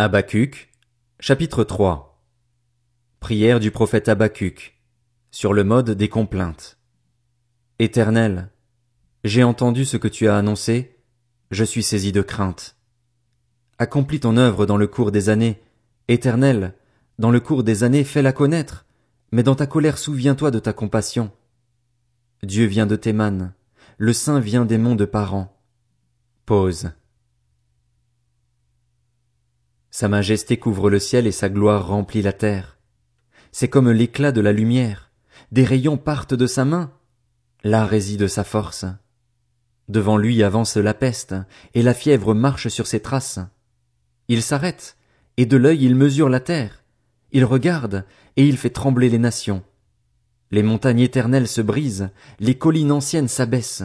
Habacuc, chapitre 3 Prière du prophète Habacuc sur le mode des complaintes. Éternel, j'ai entendu ce que tu as annoncé, je suis saisi de crainte. Accomplis ton œuvre dans le cours des années, Éternel, dans le cours des années fais-la connaître, mais dans ta colère souviens-toi de ta compassion. Dieu vient de Théman, le Saint vient des monts de Paran. Pause. Sa majesté couvre le ciel et sa gloire remplit la terre. C'est comme l'éclat de la lumière. Des rayons partent de sa main. Là réside sa force. Devant lui avance la peste, et la fièvre marche sur ses traces. Il s'arrête, et de l'œil il mesure la terre. Il regarde, et il fait trembler les nations. Les montagnes éternelles se brisent, les collines anciennes s'abaissent.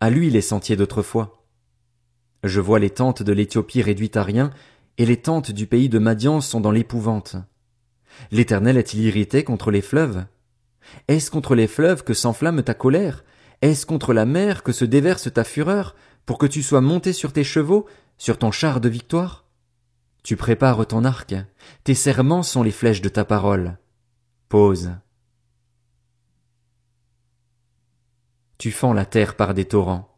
À lui les sentiers d'autrefois. Je vois les tentes de l'Éthiopie réduites à rien, et les tentes du pays de Madian sont dans l'épouvante. L'Éternel est-il irrité contre les fleuves? Est-ce contre les fleuves que s'enflamme ta colère? Est-ce contre la mer que se déverse ta fureur, pour que tu sois monté sur tes chevaux, sur ton char de victoire? Tu prépares ton arc, tes serments sont les flèches de ta parole. Pause. Tu fends la terre par des torrents.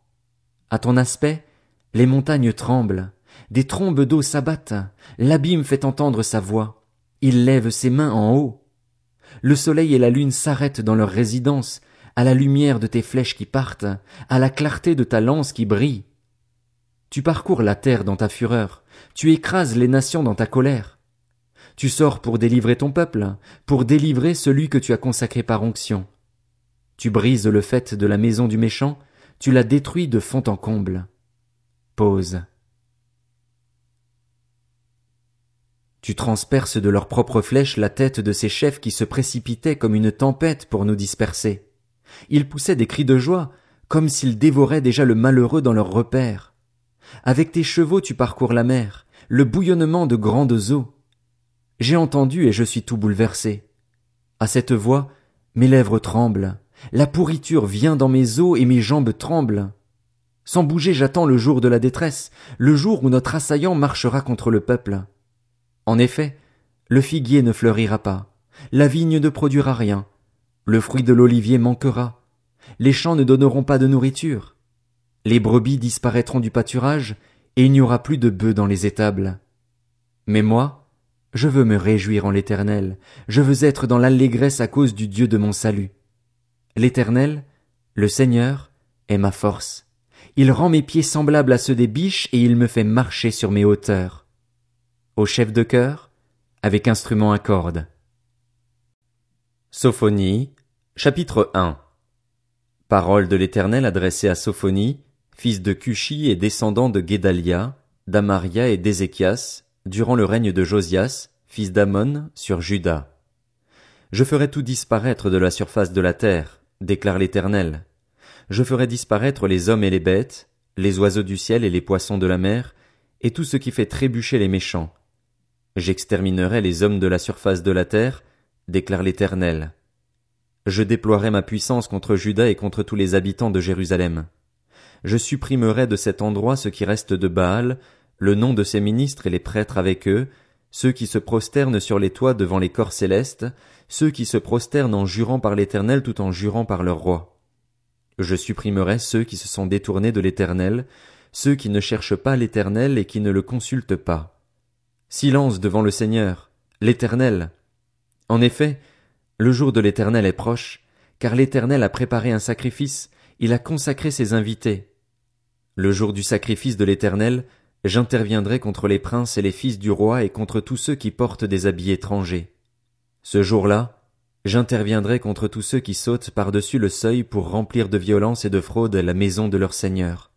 À ton aspect, les montagnes tremblent, des trombes d'eau s'abattent, l'abîme fait entendre sa voix, il lève ses mains en haut. Le soleil et la lune s'arrêtent dans leur résidence, à la lumière de tes flèches qui partent, à la clarté de ta lance qui brille. Tu parcours la terre dans ta fureur, tu écrases les nations dans ta colère. Tu sors pour délivrer ton peuple, pour délivrer celui que tu as consacré par onction. Tu brises le fait de la maison du méchant, tu la détruis de fond en comble. Pause. Tu transperces de leurs propres flèches la tête de ces chefs qui se précipitaient comme une tempête pour nous disperser. Ils poussaient des cris de joie, comme s'ils dévoraient déjà le malheureux dans leurs repères. Avec tes chevaux tu parcours la mer, le bouillonnement de grandes eaux. J'ai entendu et je suis tout bouleversé. À cette voix, mes lèvres tremblent, la pourriture vient dans mes os et mes jambes tremblent. Sans bouger j'attends le jour de la détresse, le jour où notre assaillant marchera contre le peuple. En effet, le figuier ne fleurira pas, la vigne ne produira rien, le fruit de l'olivier manquera, les champs ne donneront pas de nourriture, les brebis disparaîtront du pâturage, et il n'y aura plus de bœufs dans les étables. Mais moi, je veux me réjouir en l'Éternel, je veux être dans l'allégresse à cause du Dieu de mon salut. L'Éternel, le Seigneur, est ma force. Il rend mes pieds semblables à ceux des biches et il me fait marcher sur mes hauteurs au chef de chœur, avec instrument à cordes. Sophonie, chapitre 1 Parole de l'Éternel adressée à Sophonie, fils de Cushi et descendant de Guédalia, d'Amaria et d'Ézéchias, durant le règne de Josias, fils d'Amon, sur Juda. Je ferai tout disparaître de la surface de la terre, déclare l'Éternel. Je ferai disparaître les hommes et les bêtes, les oiseaux du ciel et les poissons de la mer, et tout ce qui fait trébucher les méchants, J'exterminerai les hommes de la surface de la terre, déclare l'Éternel. Je déploierai ma puissance contre Juda et contre tous les habitants de Jérusalem. Je supprimerai de cet endroit ce qui reste de Baal, le nom de ses ministres et les prêtres avec eux, ceux qui se prosternent sur les toits devant les corps célestes, ceux qui se prosternent en jurant par l'Éternel tout en jurant par leur roi. Je supprimerai ceux qui se sont détournés de l'Éternel, ceux qui ne cherchent pas l'Éternel et qui ne le consultent pas. Silence devant le Seigneur, l'Éternel. En effet, le jour de l'Éternel est proche, car l'Éternel a préparé un sacrifice, il a consacré ses invités. Le jour du sacrifice de l'Éternel, j'interviendrai contre les princes et les fils du roi et contre tous ceux qui portent des habits étrangers. Ce jour-là, j'interviendrai contre tous ceux qui sautent par-dessus le seuil pour remplir de violence et de fraude la maison de leur Seigneur.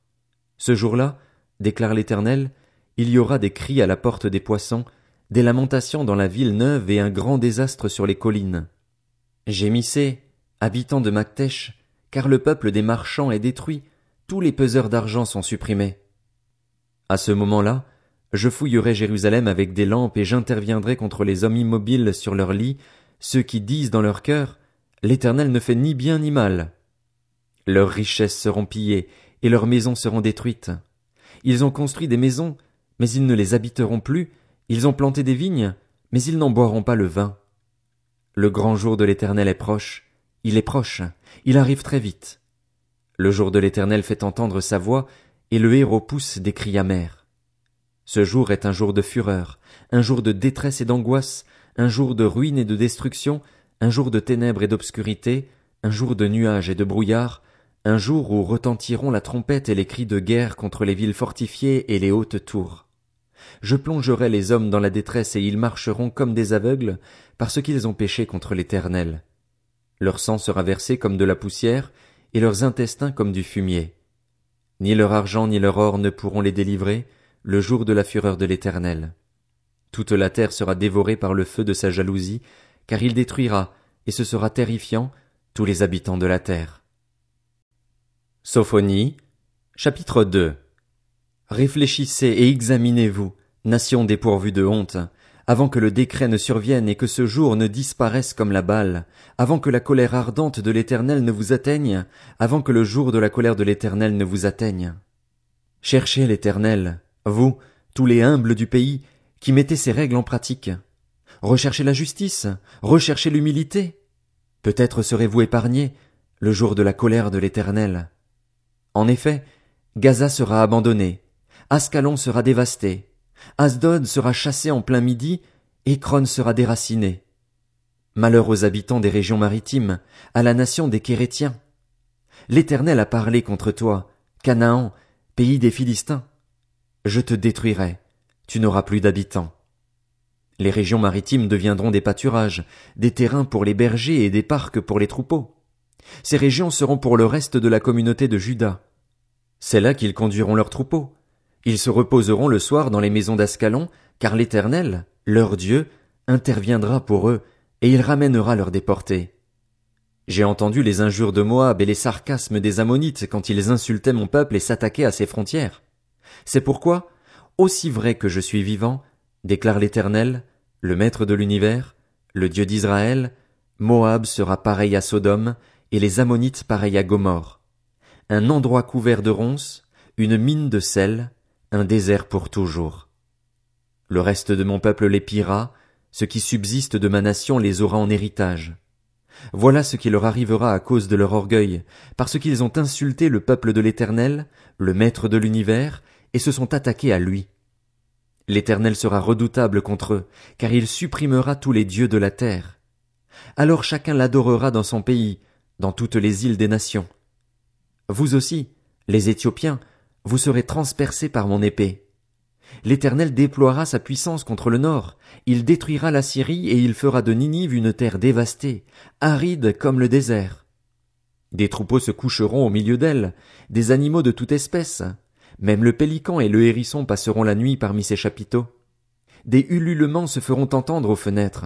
Ce jour-là, déclare l'Éternel, il y aura des cris à la porte des poissons, des lamentations dans la ville neuve et un grand désastre sur les collines. Gémissez, habitants de Mactèche, car le peuple des marchands est détruit, tous les peseurs d'argent sont supprimés. À ce moment-là, je fouillerai Jérusalem avec des lampes et j'interviendrai contre les hommes immobiles sur leurs lits, ceux qui disent dans leur cœur, l'Éternel ne fait ni bien ni mal. Leurs richesses seront pillées et leurs maisons seront détruites. Ils ont construit des maisons, mais ils ne les habiteront plus, Ils ont planté des vignes, mais ils n'en boiront pas le vin. Le grand jour de l'Éternel est proche, il est proche, il arrive très vite. Le jour de l'Éternel fait entendre sa voix, et le héros pousse des cris amers. Ce jour est un jour de fureur, un jour de détresse et d'angoisse, un jour de ruine et de destruction, un jour de ténèbres et d'obscurité, un jour de nuages et de brouillard, un jour où retentiront la trompette et les cris de guerre contre les villes fortifiées et les hautes tours. Je plongerai les hommes dans la détresse et ils marcheront comme des aveugles, parce qu'ils ont péché contre l'Éternel. Leur sang sera versé comme de la poussière, et leurs intestins comme du fumier. Ni leur argent ni leur or ne pourront les délivrer, le jour de la fureur de l'Éternel. Toute la terre sera dévorée par le feu de sa jalousie, car il détruira, et ce sera terrifiant, tous les habitants de la terre. Sophonie, chapitre 2 Réfléchissez et examinez-vous, nation dépourvue de honte, avant que le décret ne survienne et que ce jour ne disparaisse comme la balle, avant que la colère ardente de l'Éternel ne vous atteigne, avant que le jour de la colère de l'Éternel ne vous atteigne. Cherchez l'Éternel, vous, tous les humbles du pays, qui mettez ces règles en pratique. Recherchez la justice, recherchez l'humilité. Peut-être serez-vous épargnés le jour de la colère de l'Éternel. En effet, Gaza sera abandonnée, Ascalon sera dévasté, Asdod sera chassé en plein midi, Ekron sera déraciné. Malheur aux habitants des régions maritimes, à la nation des Kérétiens. L'Éternel a parlé contre toi, Canaan, pays des Philistins. Je te détruirai, tu n'auras plus d'habitants. Les régions maritimes deviendront des pâturages, des terrains pour les bergers et des parcs pour les troupeaux. Ces régions seront pour le reste de la communauté de Juda. C'est là qu'ils conduiront leurs troupeaux. Ils se reposeront le soir dans les maisons d'Ascalon, car l'Éternel, leur Dieu, interviendra pour eux, et il ramènera leurs déportés. J'ai entendu les injures de Moab et les sarcasmes des Ammonites quand ils insultaient mon peuple et s'attaquaient à ses frontières. C'est pourquoi, aussi vrai que je suis vivant, déclare l'Éternel, le Maître de l'univers, le Dieu d'Israël, Moab sera pareil à Sodome, et les Ammonites pareils à Gomorre. Un endroit couvert de ronces, une mine de sel, un désert pour toujours. Le reste de mon peuple les pillera, ce qui subsiste de ma nation les aura en héritage. Voilà ce qui leur arrivera à cause de leur orgueil, parce qu'ils ont insulté le peuple de l'Éternel, le Maître de l'univers, et se sont attaqués à lui. L'Éternel sera redoutable contre eux, car il supprimera tous les dieux de la terre. Alors chacun l'adorera dans son pays, dans toutes les îles des nations. Vous aussi, les Éthiopiens, vous serez transpercés par mon épée. L'Éternel déploiera sa puissance contre le nord, il détruira la Syrie et il fera de Ninive une terre dévastée, aride comme le désert. Des troupeaux se coucheront au milieu d'elle, des animaux de toute espèce. Même le pélican et le hérisson passeront la nuit parmi ses chapiteaux. Des ululements se feront entendre aux fenêtres.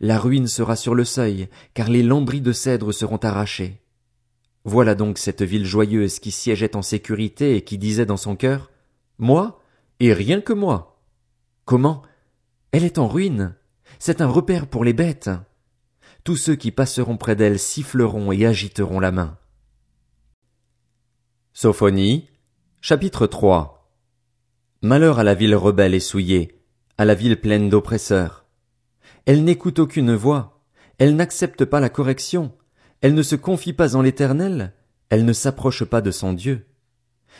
La ruine sera sur le seuil, car les lambris de cèdre seront arrachés. Voilà donc cette ville joyeuse qui siégeait en sécurité et qui disait dans son cœur Moi, et rien que moi. Comment? Elle est en ruine. C'est un repère pour les bêtes. Tous ceux qui passeront près d'elle siffleront et agiteront la main. Sophonie, chapitre 3 Malheur à la ville rebelle et souillée, à la ville pleine d'oppresseurs. Elle n'écoute aucune voix, elle n'accepte pas la correction, elle ne se confie pas en l'Éternel, elle ne s'approche pas de son Dieu.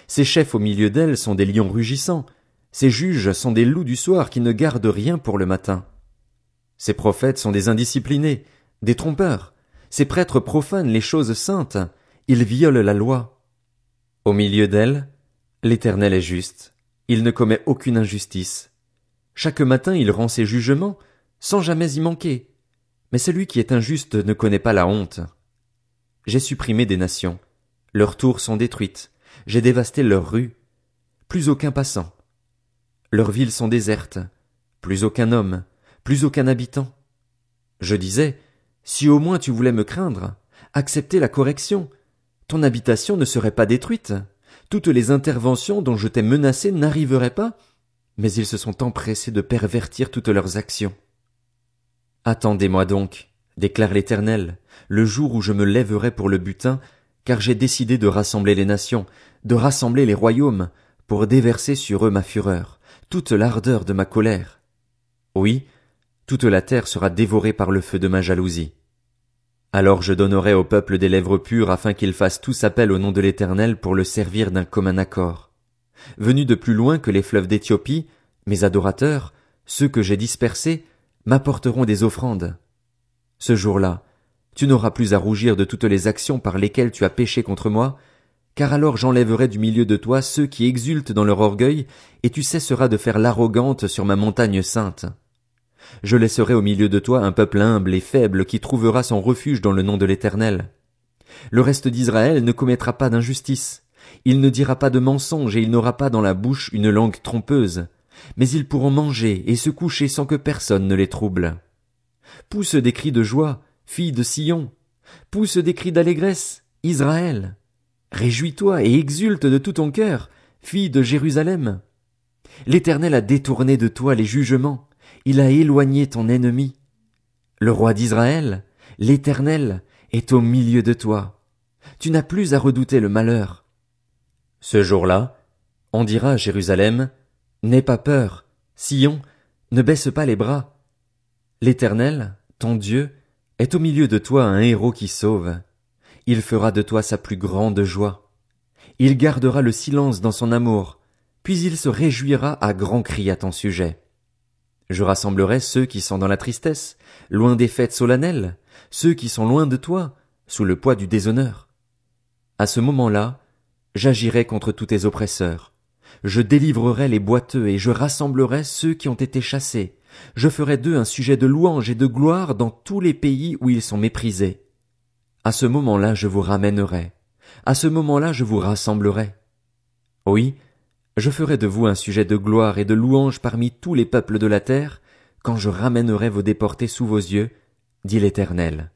Ses chefs au milieu d'elle sont des lions rugissants, ses juges sont des loups du soir qui ne gardent rien pour le matin. Ses prophètes sont des indisciplinés, des trompeurs, ses prêtres profanent les choses saintes, ils violent la loi. Au milieu d'elle, l'Éternel est juste, il ne commet aucune injustice. Chaque matin il rend ses jugements, sans jamais y manquer. Mais celui qui est injuste ne connaît pas la honte. J'ai supprimé des nations. Leurs tours sont détruites. J'ai dévasté leurs rues. Plus aucun passant. Leurs villes sont désertes. Plus aucun homme. Plus aucun habitant. Je disais, si au moins tu voulais me craindre, accepter la correction, ton habitation ne serait pas détruite. Toutes les interventions dont je t'ai menacé n'arriveraient pas, mais ils se sont empressés de pervertir toutes leurs actions. Attendez-moi donc, déclare l'Éternel, le jour où je me lèverai pour le butin, car j'ai décidé de rassembler les nations, de rassembler les royaumes, pour déverser sur eux ma fureur, toute l'ardeur de ma colère. Oui, toute la terre sera dévorée par le feu de ma jalousie. Alors je donnerai au peuple des lèvres pures afin qu'ils fassent tous appel au nom de l'Éternel pour le servir d'un commun accord. Venus de plus loin que les fleuves d'Éthiopie, mes adorateurs, ceux que j'ai dispersés, m'apporteront des offrandes. Ce jour-là, tu n'auras plus à rougir de toutes les actions par lesquelles tu as péché contre moi, car alors j'enlèverai du milieu de toi ceux qui exultent dans leur orgueil, et tu cesseras de faire l'arrogante sur ma montagne sainte. Je laisserai au milieu de toi un peuple humble et faible qui trouvera son refuge dans le nom de l'Éternel. Le reste d'Israël ne commettra pas d'injustice. Il ne dira pas de mensonge et il n'aura pas dans la bouche une langue trompeuse. Mais ils pourront manger et se coucher sans que personne ne les trouble. Pousse des cris de joie, fille de Sion. Pousse des cris d'allégresse, Israël. Réjouis-toi et exulte de tout ton cœur, fille de Jérusalem. L'Éternel a détourné de toi les jugements, il a éloigné ton ennemi. Le roi d'Israël, l'Éternel, est au milieu de toi. Tu n'as plus à redouter le malheur. Ce jour-là, on dira à Jérusalem, N'aie pas peur, Sion, ne baisse pas les bras. L'Éternel, ton Dieu, est au milieu de toi un héros qui sauve. Il fera de toi sa plus grande joie. Il gardera le silence dans son amour, puis il se réjouira à grands cris à ton sujet. Je rassemblerai ceux qui sont dans la tristesse, loin des fêtes solennelles, ceux qui sont loin de toi, sous le poids du déshonneur. À ce moment-là, j'agirai contre tous tes oppresseurs. Je délivrerai les boiteux et je rassemblerai ceux qui ont été chassés. Je ferai d'eux un sujet de louange et de gloire dans tous les pays où ils sont méprisés. À ce moment-là, je vous ramènerai. À ce moment-là, je vous rassemblerai. Oui, je ferai de vous un sujet de gloire et de louange parmi tous les peuples de la terre, quand je ramènerai vos déportés sous vos yeux, dit l'Éternel.